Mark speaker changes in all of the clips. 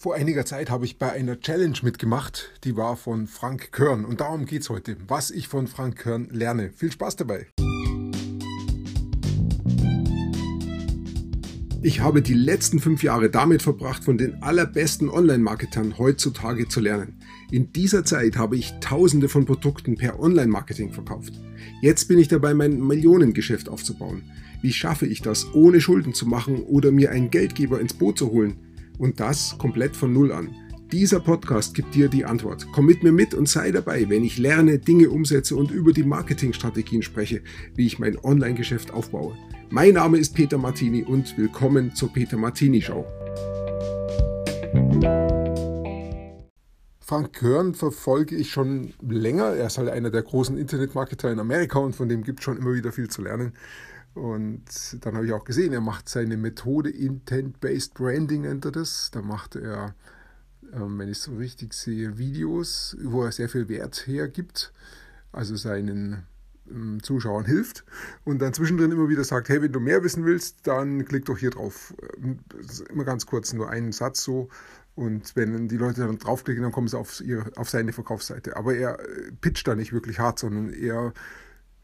Speaker 1: Vor einiger Zeit habe ich bei einer Challenge mitgemacht, die war von Frank Körn und darum geht es heute, was ich von Frank Körn lerne. Viel Spaß dabei! Ich habe die letzten fünf Jahre damit verbracht, von den allerbesten Online-Marketern heutzutage zu lernen. In dieser Zeit habe ich tausende von Produkten per Online-Marketing verkauft. Jetzt bin ich dabei, mein Millionengeschäft aufzubauen. Wie schaffe ich das, ohne Schulden zu machen oder mir einen Geldgeber ins Boot zu holen? Und das komplett von Null an. Dieser Podcast gibt dir die Antwort. Komm mit mir mit und sei dabei, wenn ich lerne, Dinge umsetze und über die Marketingstrategien spreche, wie ich mein Online-Geschäft aufbaue. Mein Name ist Peter Martini und willkommen zur Peter Martini Show. Frank Körn verfolge ich schon länger. Er ist halt einer der großen Internetmarketer in Amerika und von dem gibt es schon immer wieder viel zu lernen. Und dann habe ich auch gesehen, er macht seine Methode Intent-Based Branding, nennt er das. Da macht er, ähm, wenn ich es so richtig sehe, Videos, wo er sehr viel Wert hergibt, also seinen ähm, Zuschauern hilft und dann zwischendrin immer wieder sagt, hey, wenn du mehr wissen willst, dann klick doch hier drauf. Ähm, immer ganz kurz, nur einen Satz so. Und wenn die Leute dann draufklicken, dann kommen sie auf, ihre, auf seine Verkaufsseite. Aber er äh, pitcht da nicht wirklich hart, sondern er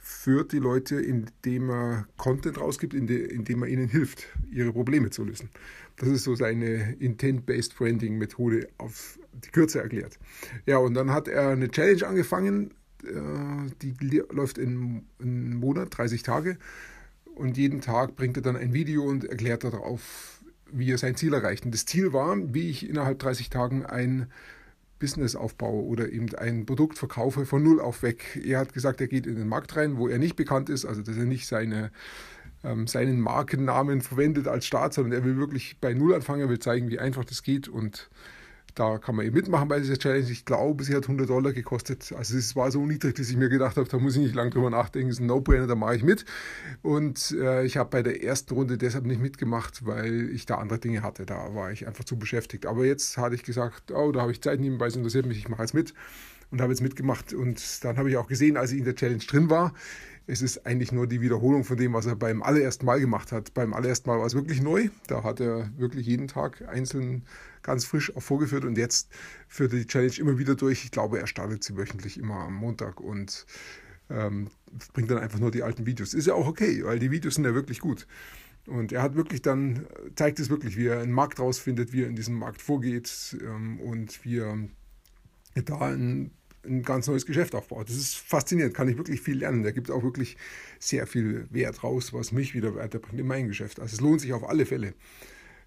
Speaker 1: führt die Leute, indem er Content rausgibt, indem er ihnen hilft, ihre Probleme zu lösen. Das ist so seine Intent-Based Branding-Methode auf die Kürze erklärt. Ja, und dann hat er eine Challenge angefangen, äh, die läuft in einem Monat, 30 Tage. Und jeden Tag bringt er dann ein Video und erklärt darauf, wie er sein Ziel erreicht. Und das Ziel war, wie ich innerhalb 30 Tagen ein Business aufbaue oder eben ein Produkt verkaufe von null auf weg. Er hat gesagt, er geht in den Markt rein, wo er nicht bekannt ist, also dass er nicht seine, ähm, seinen Markennamen verwendet als Start, sondern er will wirklich bei null anfangen, er will zeigen, wie einfach das geht und da kann man eben mitmachen bei dieser Challenge. Ich glaube, sie hat 100 Dollar gekostet. Also es war so niedrig, dass ich mir gedacht habe, da muss ich nicht lange drüber nachdenken. Es ist ein No-Brainer, da mache ich mit. Und äh, ich habe bei der ersten Runde deshalb nicht mitgemacht, weil ich da andere Dinge hatte. Da war ich einfach zu beschäftigt. Aber jetzt hatte ich gesagt, oh, da habe ich Zeit nebenbei, es interessiert mich, ich mache jetzt mit. Und habe jetzt mitgemacht. Und dann habe ich auch gesehen, als ich in der Challenge drin war, es ist eigentlich nur die Wiederholung von dem, was er beim allerersten Mal gemacht hat. Beim allerersten Mal war es wirklich neu. Da hat er wirklich jeden Tag einzeln ganz frisch auch vorgeführt und jetzt führt er die Challenge immer wieder durch. Ich glaube, er startet sie wöchentlich immer am Montag und ähm, bringt dann einfach nur die alten Videos. Ist ja auch okay, weil die Videos sind ja wirklich gut. Und er hat wirklich dann, zeigt es wirklich, wie er einen Markt rausfindet, wie er in diesem Markt vorgeht ähm, und wie er da ein ein ganz neues Geschäft aufbaut. Das ist faszinierend, kann ich wirklich viel lernen. Der gibt auch wirklich sehr viel Wert raus, was mich wieder weiterbringt in mein Geschäft. Also es lohnt sich auf alle Fälle.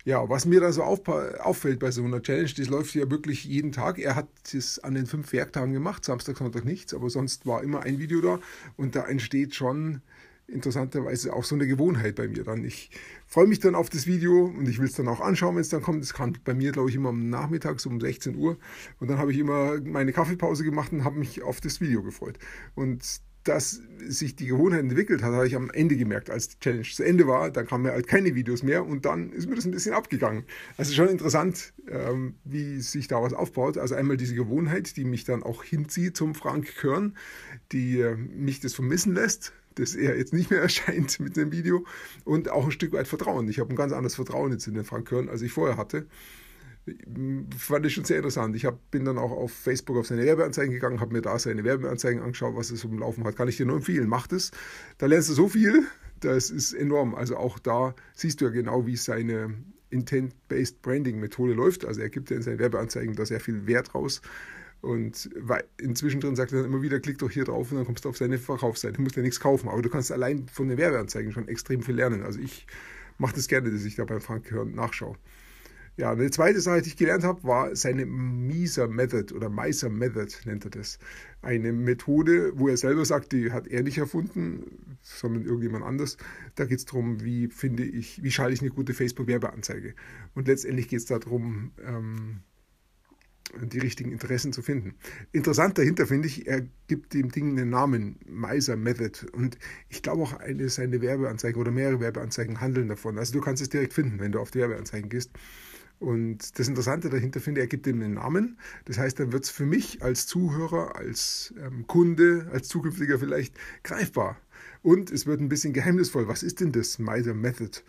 Speaker 1: Ja, was mir da so auffällt bei so einer Challenge, das läuft ja wirklich jeden Tag. Er hat es an den fünf Werktagen gemacht, Samstag, Sonntag nichts, aber sonst war immer ein Video da und da entsteht schon interessanterweise auch so eine Gewohnheit bei mir dann. Ich freue mich dann auf das Video und ich will es dann auch anschauen, wenn es dann kommt. Es kam bei mir, glaube ich, immer am Nachmittag, so um 16 Uhr. Und dann habe ich immer meine Kaffeepause gemacht und habe mich auf das Video gefreut. Und dass sich die Gewohnheit entwickelt hat, habe ich am Ende gemerkt, als die Challenge zu Ende war. Dann kamen mir halt keine Videos mehr und dann ist mir das ein bisschen abgegangen. Also schon interessant, ähm, wie sich da was aufbaut. Also einmal diese Gewohnheit, die mich dann auch hinzieht zum Frank Körn, die äh, mich das vermissen lässt, dass er jetzt nicht mehr erscheint mit dem Video und auch ein Stück weit Vertrauen. Ich habe ein ganz anderes Vertrauen jetzt in den Frank Körn, als ich vorher hatte. Fand ich schon sehr interessant. Ich hab, bin dann auch auf Facebook auf seine Werbeanzeigen gegangen, habe mir da seine Werbeanzeigen angeschaut, was es um Laufen hat. Kann ich dir nur empfehlen, mach das. Da lernst du so viel, das ist enorm. Also auch da siehst du ja genau, wie seine Intent-Based Branding-Methode läuft. Also er gibt ja in seinen Werbeanzeigen da sehr viel Wert raus. Und inzwischen drin sagt er dann immer wieder, klick doch hier drauf und dann kommst du auf seine Verkaufsseite. Du musst ja nichts kaufen, aber du kannst allein von den Werbeanzeigen schon extrem viel lernen. Also ich mache das gerne, dass ich da beim Frank Hören nachschaue. Ja, eine zweite Sache, die ich gelernt habe, war seine Miser Method oder Meiser Method nennt er das. Eine Methode, wo er selber sagt, die hat er nicht erfunden, sondern irgendjemand anders. Da geht es darum, wie finde ich, wie schalte ich eine gute Facebook-Werbeanzeige. Und letztendlich geht es darum, ähm, die richtigen Interessen zu finden. Interessant dahinter finde ich, er gibt dem Ding einen Namen, Meiser Method. Und ich glaube auch, eine seine Werbeanzeigen oder mehrere Werbeanzeigen handeln davon. Also du kannst es direkt finden, wenn du auf die Werbeanzeigen gehst. Und das Interessante dahinter finde ich, er gibt ihm einen Namen. Das heißt, dann wird es für mich als Zuhörer, als ähm, Kunde, als zukünftiger vielleicht greifbar. Und es wird ein bisschen geheimnisvoll. Was ist denn das Meiser Method?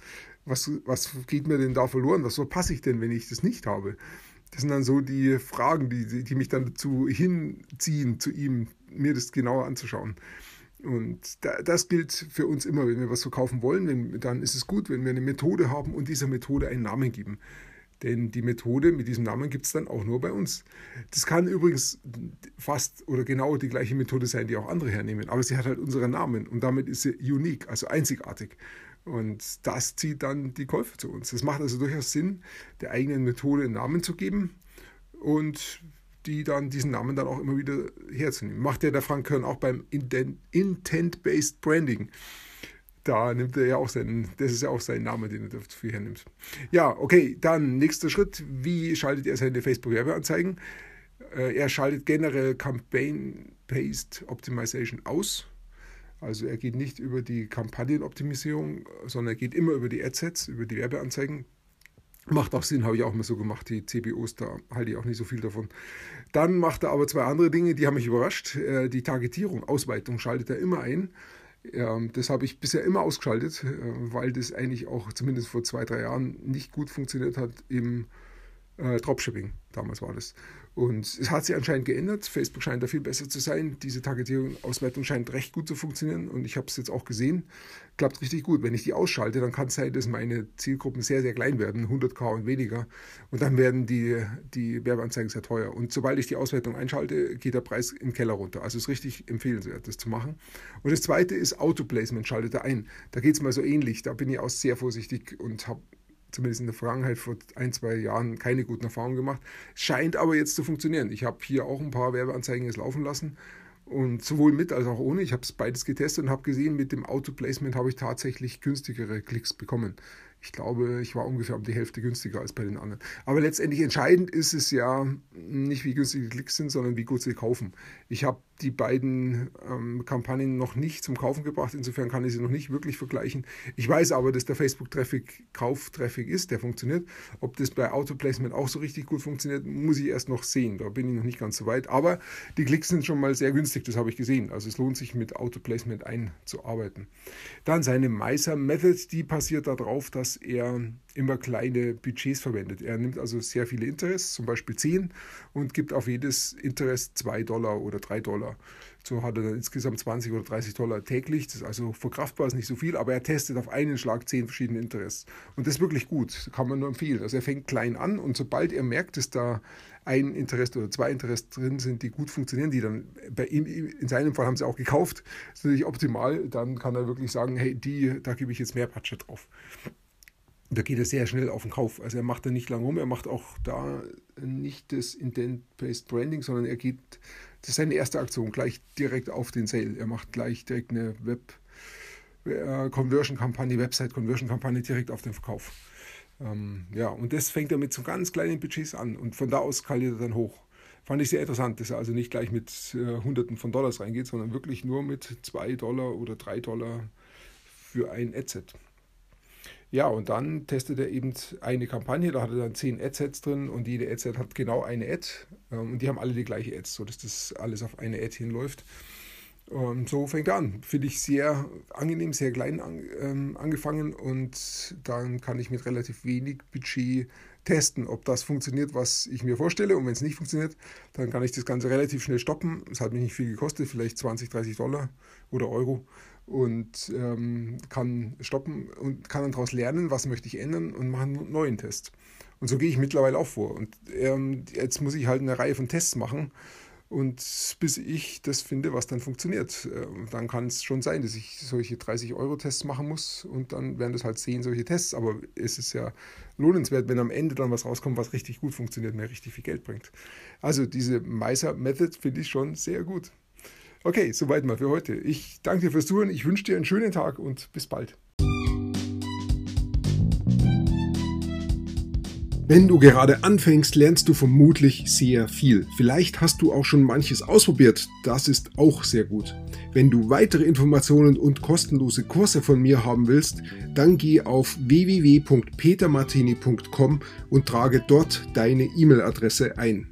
Speaker 1: Was, was geht mir denn da verloren? Was verpasse ich denn, wenn ich das nicht habe? Das sind dann so die Fragen, die, die mich dann dazu hinziehen, zu ihm, mir das genauer anzuschauen. Und das gilt für uns immer, wenn wir was verkaufen wollen, dann ist es gut, wenn wir eine Methode haben und dieser Methode einen Namen geben. Denn die Methode mit diesem Namen gibt es dann auch nur bei uns. Das kann übrigens fast oder genau die gleiche Methode sein, die auch andere hernehmen. Aber sie hat halt unseren Namen und damit ist sie unique, also einzigartig. Und das zieht dann die Käufer zu uns. Es macht also durchaus Sinn, der eigenen Methode einen Namen zu geben und die dann diesen Namen dann auch immer wieder herzunehmen. Macht ja der Frank Kern auch beim Intent-Based Branding da nimmt er ja auch seinen, das ist ja auch sein Name, den er dafür hernimmt. Ja, okay, dann nächster Schritt. Wie schaltet er seine Facebook-Werbeanzeigen? Äh, er schaltet generell Campaign-Based Optimization aus. Also er geht nicht über die Kampagnenoptimisierung, sondern er geht immer über die Adsets, über die Werbeanzeigen. Macht auch Sinn, habe ich auch mal so gemacht. Die CBOs, da halte ich auch nicht so viel davon. Dann macht er aber zwei andere Dinge, die haben mich überrascht. Äh, die Targetierung, Ausweitung schaltet er immer ein. Ja, das habe ich bisher immer ausgeschaltet, äh, weil das eigentlich auch zumindest vor zwei, drei Jahren nicht gut funktioniert hat im äh, Dropshipping. Damals war das. Und es hat sich anscheinend geändert. Facebook scheint da viel besser zu sein. Diese Targetierung, Auswertung scheint recht gut zu funktionieren. Und ich habe es jetzt auch gesehen. Klappt richtig gut. Wenn ich die ausschalte, dann kann es sein, dass meine Zielgruppen sehr, sehr klein werden, 100k und weniger. Und dann werden die, die Werbeanzeigen sehr teuer. Und sobald ich die Auswertung einschalte, geht der Preis im Keller runter. Also es ist richtig empfehlenswert, das zu machen. Und das zweite ist Autoplacement, schaltet er ein. Da geht es mal so ähnlich. Da bin ich auch sehr vorsichtig und habe zumindest in der Vergangenheit vor ein, zwei Jahren keine guten Erfahrungen gemacht. Scheint aber jetzt zu funktionieren. Ich habe hier auch ein paar Werbeanzeigen jetzt laufen lassen und sowohl mit als auch ohne. Ich habe es beides getestet und habe gesehen, mit dem Auto-Placement habe ich tatsächlich günstigere Klicks bekommen. Ich glaube, ich war ungefähr um die Hälfte günstiger als bei den anderen. Aber letztendlich entscheidend ist es ja nicht, wie günstig die Klicks sind, sondern wie gut sie kaufen. Ich habe die beiden ähm, Kampagnen noch nicht zum Kaufen gebracht. Insofern kann ich sie noch nicht wirklich vergleichen. Ich weiß aber, dass der Facebook-Traffic Kauf-Traffic ist, der funktioniert. Ob das bei Autoplacement auch so richtig gut funktioniert, muss ich erst noch sehen. Da bin ich noch nicht ganz so weit. Aber die Klicks sind schon mal sehr günstig, das habe ich gesehen. Also es lohnt sich mit Autoplacement einzuarbeiten. Dann seine Meiser Method, die basiert darauf, dass er immer kleine Budgets verwendet. Er nimmt also sehr viele Interests, zum Beispiel 10, und gibt auf jedes Interest 2 Dollar oder 3 Dollar. So hat er dann insgesamt 20 oder 30 Dollar täglich. Das ist also verkraftbar, ist nicht so viel, aber er testet auf einen Schlag 10 verschiedene Interests. Und das ist wirklich gut, kann man nur empfehlen. Also er fängt klein an und sobald er merkt, dass da ein Interest oder zwei Interests drin sind, die gut funktionieren, die dann bei ihm, in seinem Fall haben sie auch gekauft, das ist natürlich optimal, dann kann er wirklich sagen, hey, die, da gebe ich jetzt mehr Budget drauf da geht er sehr schnell auf den Kauf. Also er macht da nicht lang rum, er macht auch da nicht das Intent-Based Branding, sondern er geht, das ist seine erste Aktion, gleich direkt auf den Sale. Er macht gleich direkt eine Web-Conversion-Kampagne, äh, Website-Conversion-Kampagne direkt auf den Verkauf. Ähm, ja, und das fängt er mit so ganz kleinen Budgets an und von da aus skaliert er dann hoch. Fand ich sehr interessant, dass er also nicht gleich mit äh, Hunderten von Dollars reingeht, sondern wirklich nur mit 2 Dollar oder 3 Dollar für ein Adset. Ja, und dann testet er eben eine Kampagne, da hat er dann zehn Adsets drin und jede Adset hat genau eine Ad ähm, und die haben alle die gleiche Ads, sodass das alles auf eine Ad hinläuft. Und so fängt er an. Finde ich sehr angenehm, sehr klein an, ähm, angefangen und dann kann ich mit relativ wenig Budget testen, ob das funktioniert, was ich mir vorstelle. Und wenn es nicht funktioniert, dann kann ich das Ganze relativ schnell stoppen. Es hat mich nicht viel gekostet, vielleicht 20, 30 Dollar oder Euro und ähm, kann stoppen und kann dann daraus lernen, was möchte ich ändern und mache einen neuen Test. Und so gehe ich mittlerweile auch vor. Und ähm, jetzt muss ich halt eine Reihe von Tests machen. Und bis ich das finde, was dann funktioniert, äh, dann kann es schon sein, dass ich solche 30-Euro-Tests machen muss und dann werden das halt 10 solche Tests. Aber es ist ja lohnenswert, wenn am Ende dann was rauskommt, was richtig gut funktioniert, mir richtig viel Geld bringt. Also diese Meiser-Method finde ich schon sehr gut. Okay, soweit mal für heute. Ich danke dir fürs Zuhören. Ich wünsche dir einen schönen Tag und bis bald. Wenn du gerade anfängst, lernst du vermutlich sehr viel. Vielleicht hast du auch schon manches ausprobiert. Das ist auch sehr gut. Wenn du weitere Informationen und kostenlose Kurse von mir haben willst, dann geh auf www.petermartini.com und trage dort deine E-Mail-Adresse ein.